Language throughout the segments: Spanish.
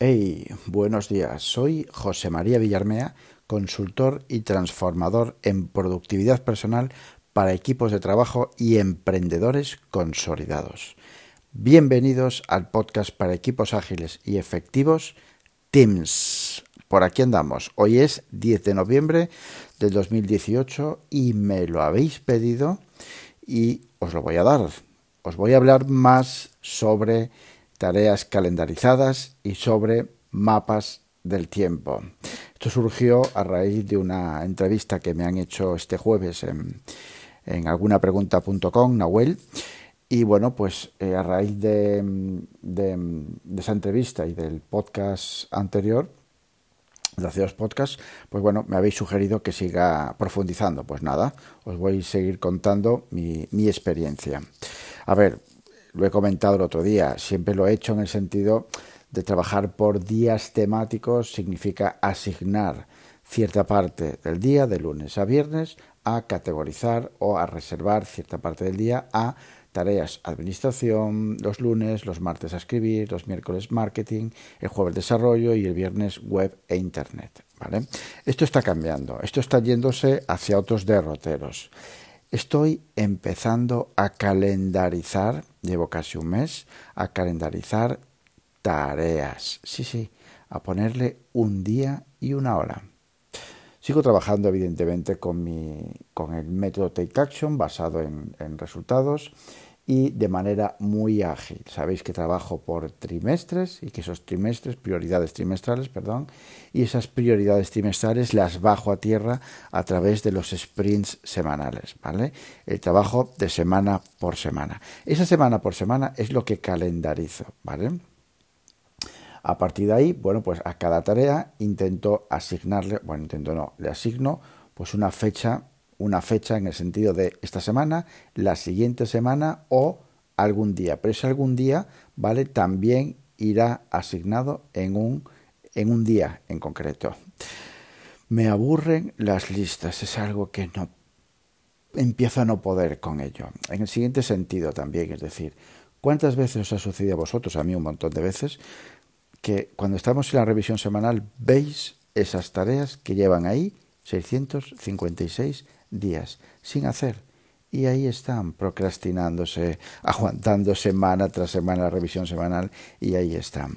Hey, buenos días. Soy José María Villarmea, consultor y transformador en productividad personal para equipos de trabajo y emprendedores consolidados. Bienvenidos al podcast para equipos ágiles y efectivos Teams. Por aquí andamos. Hoy es 10 de noviembre del 2018 y me lo habéis pedido y os lo voy a dar. Os voy a hablar más sobre tareas calendarizadas y sobre mapas del tiempo. Esto surgió a raíz de una entrevista que me han hecho este jueves en, en algunapregunta.com, Nahuel. Y bueno, pues eh, a raíz de, de, esa entrevista y del podcast anterior, de hace dos podcasts, pues bueno, me habéis sugerido que siga profundizando. Pues nada, os voy a seguir contando mi, mi experiencia. A ver, lo he comentado el otro día, siempre lo he hecho en el sentido de trabajar por días temáticos, significa asignar cierta parte del día, de lunes a viernes, a categorizar o a reservar cierta parte del día a tareas administración, los lunes, los martes a escribir, los miércoles marketing, el jueves desarrollo y el viernes web e internet. ¿vale? Esto está cambiando, esto está yéndose hacia otros derroteros. Estoy empezando a calendarizar, llevo casi un mes, a calendarizar tareas. Sí, sí, a ponerle un día y una hora. Sigo trabajando evidentemente con, mi, con el método Take Action basado en, en resultados y de manera muy ágil. Sabéis que trabajo por trimestres y que esos trimestres, prioridades trimestrales, perdón, y esas prioridades trimestrales las bajo a tierra a través de los sprints semanales, ¿vale? El trabajo de semana por semana. Esa semana por semana es lo que calendarizo, ¿vale? A partir de ahí, bueno, pues a cada tarea intento asignarle, bueno, intento no, le asigno pues una fecha una fecha en el sentido de esta semana, la siguiente semana o algún día. Pero ese algún día, ¿vale? También irá asignado en un, en un día en concreto. Me aburren las listas, es algo que no empiezo a no poder con ello. En el siguiente sentido también, es decir, ¿cuántas veces os ha sucedido a vosotros, a mí un montón de veces, que cuando estamos en la revisión semanal veis esas tareas que llevan ahí 656 días sin hacer. Y ahí están, procrastinándose, aguantando semana tras semana la revisión semanal, y ahí están.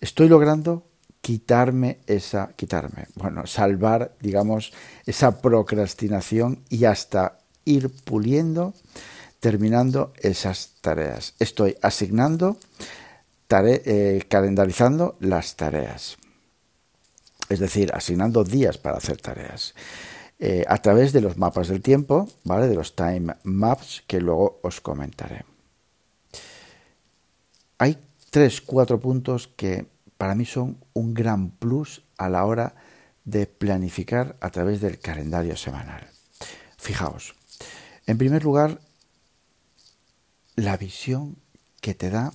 Estoy logrando quitarme esa, quitarme, bueno, salvar, digamos, esa procrastinación y hasta ir puliendo, terminando esas tareas. Estoy asignando, eh, calendarizando las tareas. Es decir, asignando días para hacer tareas. Eh, a través de los mapas del tiempo, ¿vale? De los time maps que luego os comentaré. Hay tres, cuatro puntos que para mí son un gran plus a la hora de planificar a través del calendario semanal. Fijaos, en primer lugar, la visión que te da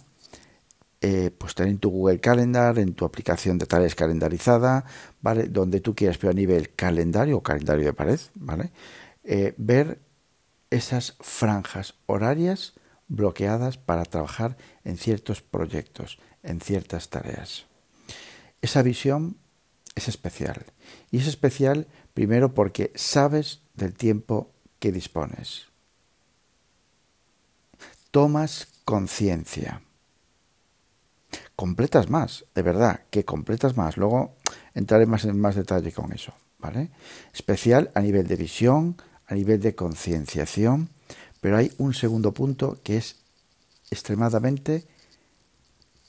eh, pues tener en tu Google Calendar, en tu aplicación de tareas calendarizada, ¿vale? Donde tú quieras, pero a nivel calendario o calendario de pared, ¿vale? Eh, ver esas franjas horarias bloqueadas para trabajar en ciertos proyectos, en ciertas tareas. Esa visión es especial. Y es especial primero porque sabes del tiempo que dispones. Tomas conciencia completas más, de verdad, que completas más. Luego entraré más en más detalle con eso, ¿vale? Especial a nivel de visión, a nivel de concienciación, pero hay un segundo punto que es extremadamente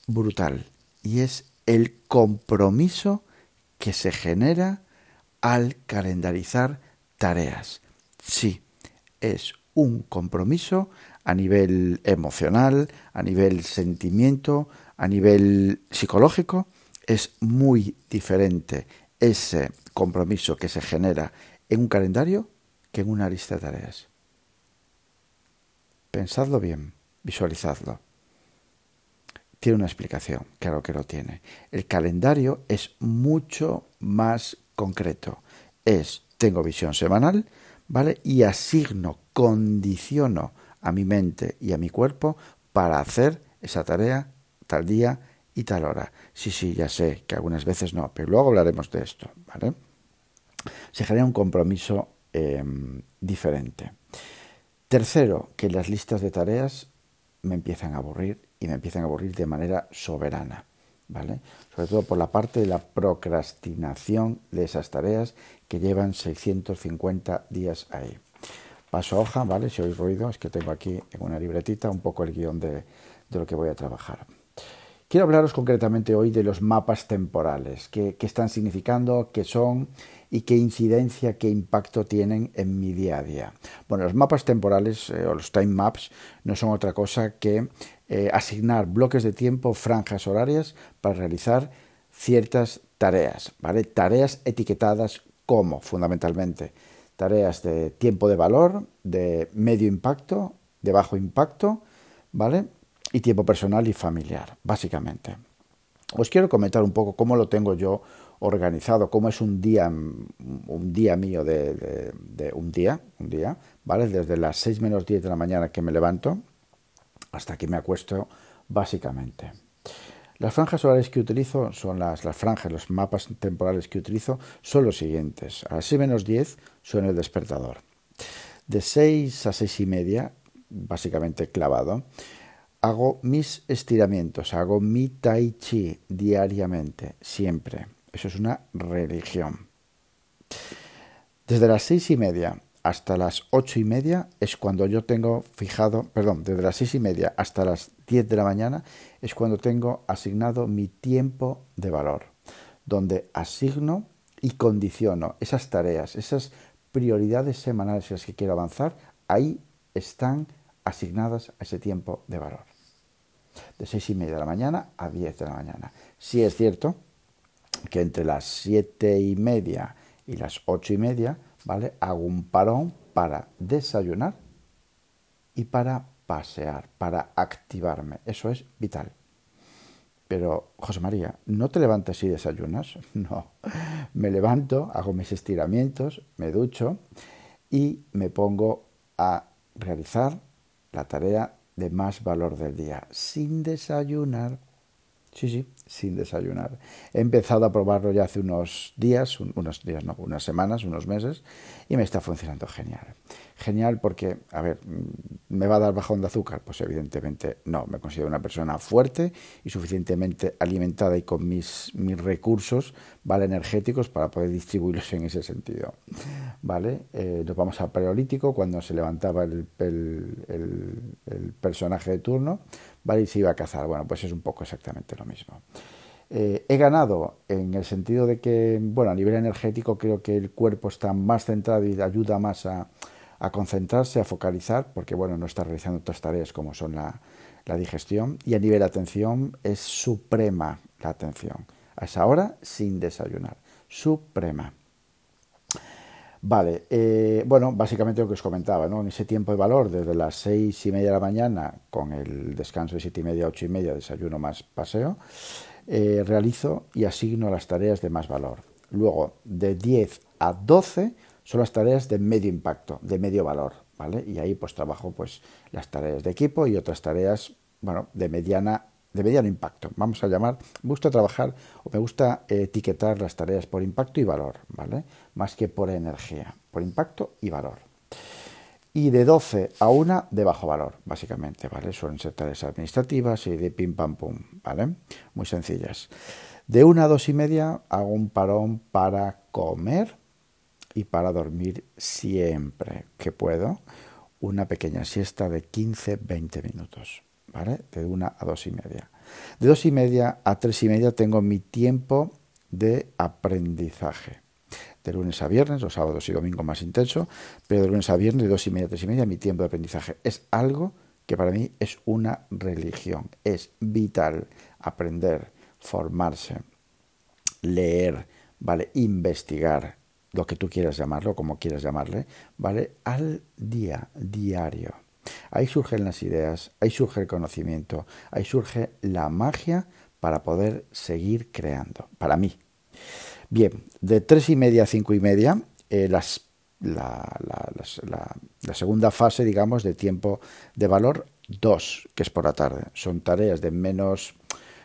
brutal y es el compromiso que se genera al calendarizar tareas. Sí, es un compromiso a nivel emocional, a nivel sentimiento, a nivel psicológico, es muy diferente ese compromiso que se genera en un calendario que en una lista de tareas. Pensadlo bien, visualizadlo. Tiene una explicación, claro que lo tiene. El calendario es mucho más concreto. Es, tengo visión semanal, ¿vale? Y asigno, condiciono a mi mente y a mi cuerpo para hacer esa tarea tal día y tal hora. Sí, sí, ya sé que algunas veces no, pero luego hablaremos de esto, ¿vale? Se genera un compromiso em, diferente. Tercero, que las listas de tareas me empiezan a aburrir y me empiezan a aburrir de manera soberana. ¿Vale? Sobre todo por la parte de la procrastinación de esas tareas que llevan 650 días ahí. Paso a hoja, ¿vale? Si oís ruido, es que tengo aquí en una libretita un poco el guion de, de lo que voy a trabajar. Quiero hablaros concretamente hoy de los mapas temporales, qué, están significando, qué son y qué incidencia, qué impacto tienen en mi día a día. Bueno, los mapas temporales eh, o los time maps no son otra cosa que eh, asignar bloques de tiempo, franjas horarias para realizar ciertas tareas, ¿vale? Tareas etiquetadas como, fundamentalmente, tareas de tiempo de valor, de medio impacto, de bajo impacto, ¿vale? Y tiempo personal y familiar, básicamente. Os quiero comentar un poco cómo lo tengo yo organizado, cómo es un día, un día mío de, un día, un día, ¿vale? Desde las 6 menos 10 de la mañana que me levanto hasta que me acuesto, básicamente. Las franjas horarias que utilizo son las, las franjas, los mapas temporales que utilizo son los siguientes. A las 6 menos 10 suena el despertador. De 6 a 6 y media, básicamente clavado, hago mis estiramientos, hago mi tai chi diariamente, siempre. Eso es una religión. Desde las seis y media hasta las ocho y media es cuando yo tengo fijado, perdón, desde las seis y media hasta las diez de la mañana es cuando tengo asignado mi tiempo de valor, donde asigno y condiciono esas tareas, esas prioridades semanales en las que quiero avanzar, ahí están asignadas a ese tiempo de valor de seis y media de la mañana a 10 de la mañana. Sí es cierto que entre las siete y media y las ocho y media, ¿vale? Hago un parón para desayunar y para pasear, para activarme. Eso es vital. Pero, José María, ¿no te levantas y desayunas? No. Me levanto, hago mis estiramientos, me ducho y me pongo a realizar la tarea de más valor del día, sin desayunar. Sí, sí, sin desayunar. He empezado a probarlo ya hace unos días, unos días, no, unas semanas, unos meses, y me está funcionando genial. Genial porque, a ver, mm, ¿me va a dar bajón de azúcar? Pues evidentemente no. Me considero una persona fuerte y suficientemente alimentada y con mis, mis recursos, ¿vale? Energéticos para poder distribuirlos en ese sentido, ¿vale? Eh, nos vamos al paleolítico cuando se levantaba el, el, personaje de turno, ¿vale? Y se iba a cazar. Bueno, pues es un poco exactamente lo mismo. Eh, he ganado en el sentido de que, bueno, a nivel energético creo que el cuerpo está más centrado y ayuda más a, concentrarse, a focalizar, porque bueno, no está realizando otras tareas como son la, digestión. Y a nivel de atención es suprema la atención. A esa hora sin desayunar. Suprema. Vale, eh, bueno, básicamente lo que os comentaba, ¿no? En ese tiempo de valor, desde las seis y media de la mañana, con el descanso de siete y media ocho y media, desayuno más paseo, eh, realizo y asigno las tareas de más valor. Luego, de 10 a 12, son las tareas de medio impacto, de medio valor, ¿vale? Y ahí pues trabajo pues las tareas de equipo y otras tareas, bueno, de mediana de mediano impacto. Vamos a llamar, me gusta trabajar o me gusta etiquetar las tareas por impacto y valor, ¿vale? Más que por energía, por impacto y valor. Y de 12 a 1 de bajo valor, básicamente, ¿vale? Suelen ser tareas administrativas y de pim pam pum, ¿vale? Muy sencillas. De 1 a 2 y media hago un parón para comer, y para dormir siempre que puedo una pequeña siesta de 15-20 minutos, ¿vale? De una a dos y media. De dos y media a tres y media tengo mi tiempo de aprendizaje. De lunes a viernes, los sábados y domingos más intenso, pero de lunes a viernes, de dos y media tres y media, mi tiempo de aprendizaje. Es algo que para mí es una religión. Es vital aprender, formarse, leer, ¿vale? Investigar, lo que tú quieras llamarlo, como quieras llamarle, ¿vale? Al día, diario. Ahí surgen las ideas, ahí surge el conocimiento, ahí surge la magia para poder seguir creando, para mí. Bien, de tres y media a cinco y media, eh, las, la, la, segunda fase, digamos, de tiempo de valor, dos, que es por la tarde. Son tareas de menos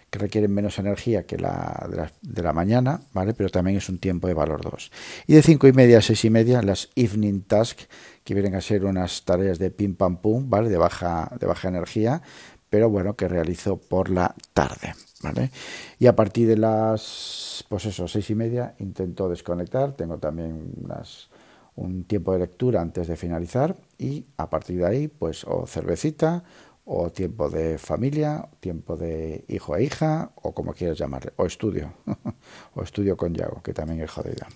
que requieren menos energía que la de, la la mañana, ¿vale? Pero también es un tiempo de valor 2. Y de 5 y media a 6 y media, las evening tasks, que vienen a ser unas tareas de pim pam pum, ¿vale? De baja, de baja energía, pero bueno, que realizo por la tarde, ¿vale? Y a partir de las, pues eso, seis y media, intento desconectar, tengo también un tiempo de lectura antes de finalizar y a partir de ahí, pues o cervecita o tiempo de familia, tiempo de hijo e hija, o como quieras llamarle, o estudio, o estudio con Yago, que también es jodida.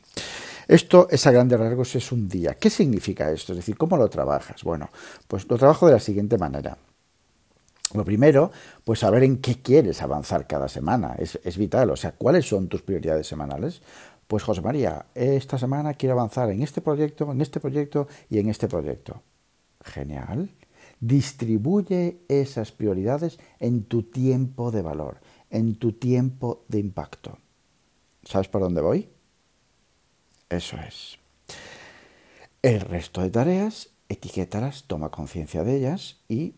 Esto es a grandes rasgos, es un día. ¿Qué significa esto? Es decir, ¿cómo lo trabajas? Bueno, pues lo trabajo de la siguiente manera. Lo primero, pues saber en qué quieres avanzar cada semana, es, es vital, o sea, cuáles son tus prioridades semanales. Pues José María, esta semana quiero avanzar en este proyecto, en este proyecto y en este proyecto. Genial. Distribuye esas prioridades en tu tiempo de valor, en tu tiempo de impacto. ¿Sabes por dónde voy? Eso es. El resto de tareas, etiquétalas, toma conciencia de ellas y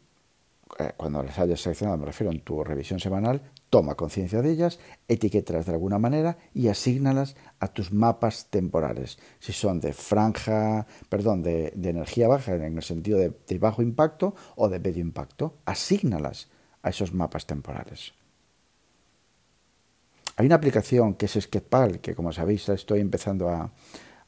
cuando las hayas seleccionado, me refiero en tu revisión semanal, toma conciencia de ellas, etiquétalas de alguna manera y asígnalas a tus mapas temporales. Si son de franja, perdón, de, energía baja en el sentido de, bajo impacto o de medio impacto, asígnalas a esos mapas temporales. Hay una aplicación que es Sketpal, que como sabéis estoy empezando a,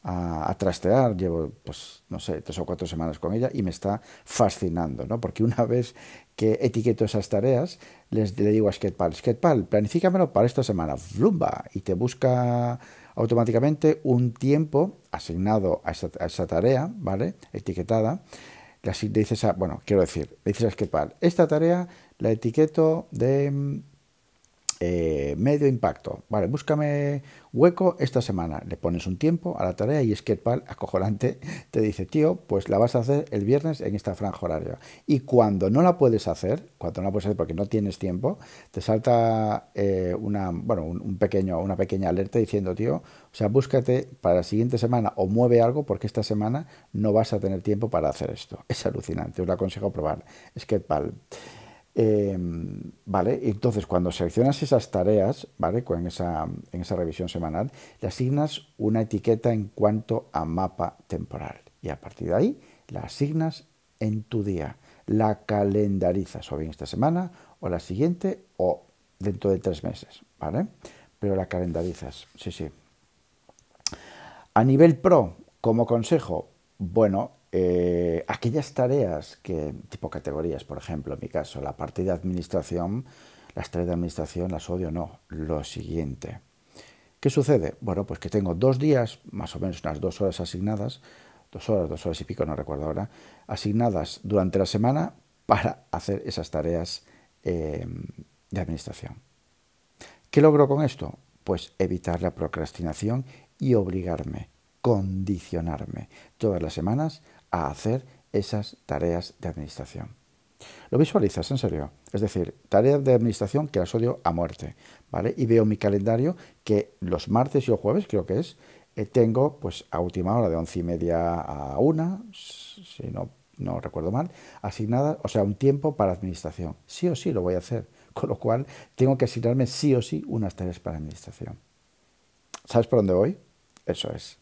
a, trastear, llevo, pues, no sé, tres o cuatro semanas con ella y me está fascinando, ¿no? Porque una vez que etiqueto esas tareas, les le digo a Sketpal, Sketpal, planifícamelo para esta semana, flumba, y te busca automáticamente un tiempo asignado a esa, a esa tarea, ¿vale? Etiquetada. Le dices a, bueno, quiero decir, le dices a Sketpal, esta tarea la etiqueto de eh, medio impacto. Vale, búscame hueco esta semana. Le pones un tiempo a la tarea y Sketpal, acojonante, te dice, tío, pues la vas a hacer el viernes en esta franja horaria. Y cuando no la puedes hacer, cuando no la puedes hacer porque no tienes tiempo, te salta eh, una, bueno, un, pequeño, una pequeña alerta diciendo, tío, o sea, búscate para la siguiente semana o mueve algo porque esta semana no vas a tener tiempo para hacer esto. Es alucinante, os lo aconsejo probar. Sketpal. Eh, ¿Vale? Entonces, cuando seleccionas esas tareas, ¿vale? En esa, en esa revisión semanal, le asignas una etiqueta en cuanto a mapa temporal. Y a partir de ahí, la asignas en tu día. La calendarizas, o bien esta semana, o la siguiente, o dentro de tres meses, ¿vale? Pero la calendarizas, sí, sí. A nivel pro, como consejo, bueno, eh, aquellas tareas que, tipo categorías, por ejemplo, en mi caso, la parte de administración, las tareas de administración las odio, no. Lo siguiente. ¿Qué sucede? Bueno, pues que tengo dos días, más o menos unas dos horas asignadas, dos horas, dos horas y pico, no recuerdo ahora, asignadas durante la semana para hacer esas tareas eh, de administración. ¿Qué logro con esto? Pues evitar la procrastinación y obligarme, condicionarme todas las semanas a hacer esas tareas de administración. ¿Lo visualizas en serio? Es decir, tareas de administración que las odio a muerte, ¿vale? Y veo mi calendario que los martes y los jueves, creo que es, eh, tengo pues a última hora de once y media a una, si no, no recuerdo mal, asignada, o sea, un tiempo para administración. Sí o sí lo voy a hacer, con lo cual tengo que asignarme sí o sí unas tareas para administración. ¿Sabes por dónde voy? Eso es.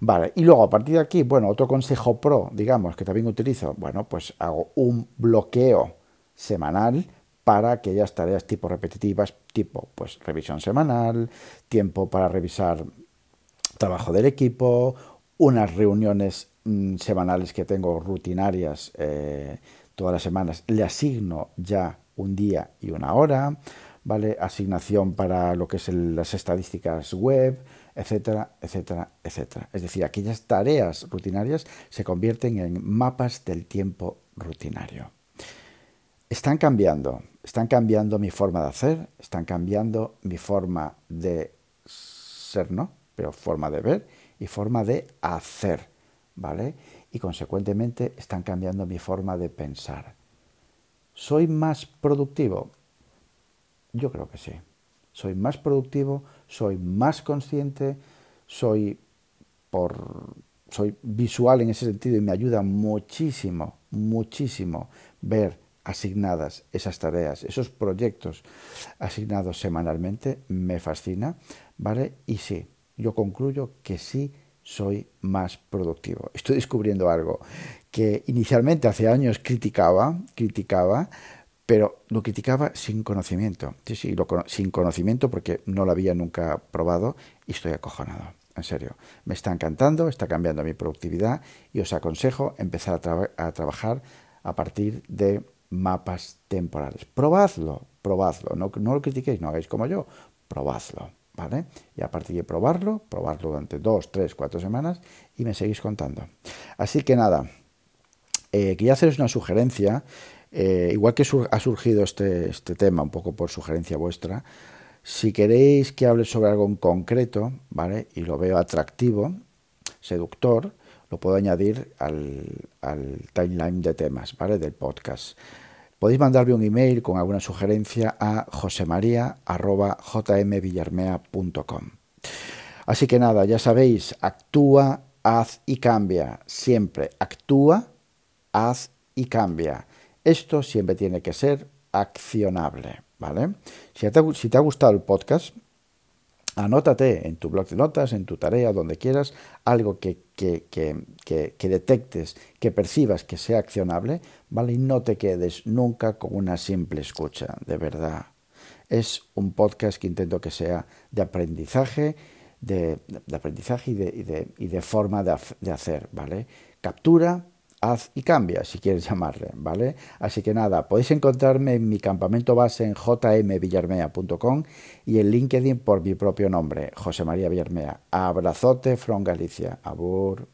Vale, y luego a partir de aquí, bueno, otro consejo pro, digamos, que también utilizo, bueno, pues hago un bloqueo semanal para aquellas tareas tipo repetitivas, tipo pues revisión semanal, tiempo para revisar trabajo del equipo, unas reuniones mm, semanales que tengo rutinarias eh, todas las semanas, le asigno ya un día y una hora, ¿vale? Asignación para lo que es las estadísticas web, etcétera, etcétera, etcétera. Es decir, aquellas tareas rutinarias se convierten en mapas del tiempo rutinario. Están cambiando, están cambiando mi forma de hacer, están cambiando mi forma de ser, ¿no? Pero forma de ver y forma de hacer, ¿vale? Y consecuentemente están cambiando mi forma de pensar. ¿Soy más productivo? Yo creo que sí. Soy más productivo, soy más consciente, soy por soy visual en ese sentido y me ayuda muchísimo, muchísimo ver asignadas, esas tareas, esos proyectos asignados semanalmente, me fascina, ¿vale? Y sí, yo concluyo que sí soy más productivo. Estoy descubriendo algo que inicialmente hace años criticaba, criticaba, pero lo criticaba sin conocimiento. Sí, sí, sin conocimiento porque no lo había nunca probado y estoy acojonado. En serio, me está encantando, está cambiando mi productividad y os aconsejo empezar a, trabajar a partir de mapas temporales. Probadlo, probadlo, no, no lo critiquéis, no hagáis como yo, probadlo, ¿vale? Y a partir de probarlo, probarlo durante dos, tres, cuatro semanas y me seguís contando. Así que nada, eh, quería haceros una sugerencia, eh, igual que ha surgido este, este tema un poco por sugerencia vuestra, si queréis que hable sobre algo en concreto, ¿vale? Y lo veo atractivo, seductor, lo puedo añadir al, timeline de temas, ¿vale? Del podcast. Podéis mandarme un email con alguna sugerencia a josemaria.jmvillarmea.com. Así que nada, ya sabéis, actúa, haz y cambia. Siempre actúa, haz y cambia. Esto siempre tiene que ser accionable, ¿vale? Si te, ha gustado el podcast, Anótate en tu blog de notas, en tu tarea, donde quieras, algo que, detectes, que percibas que sea accionable, ¿vale? Y no te quedes nunca con una simple escucha, de verdad. Es un podcast que intento que sea de aprendizaje, de, aprendizaje y de, y de, forma de hacer, ¿vale? Captura, haz y cambia, si quieres llamarle, ¿vale? Así que nada, podéis encontrarme en mi campamento base en jmvillarmea.com y en LinkedIn por mi propio nombre, José María Villarmea. Abrazote from Galicia. Abur.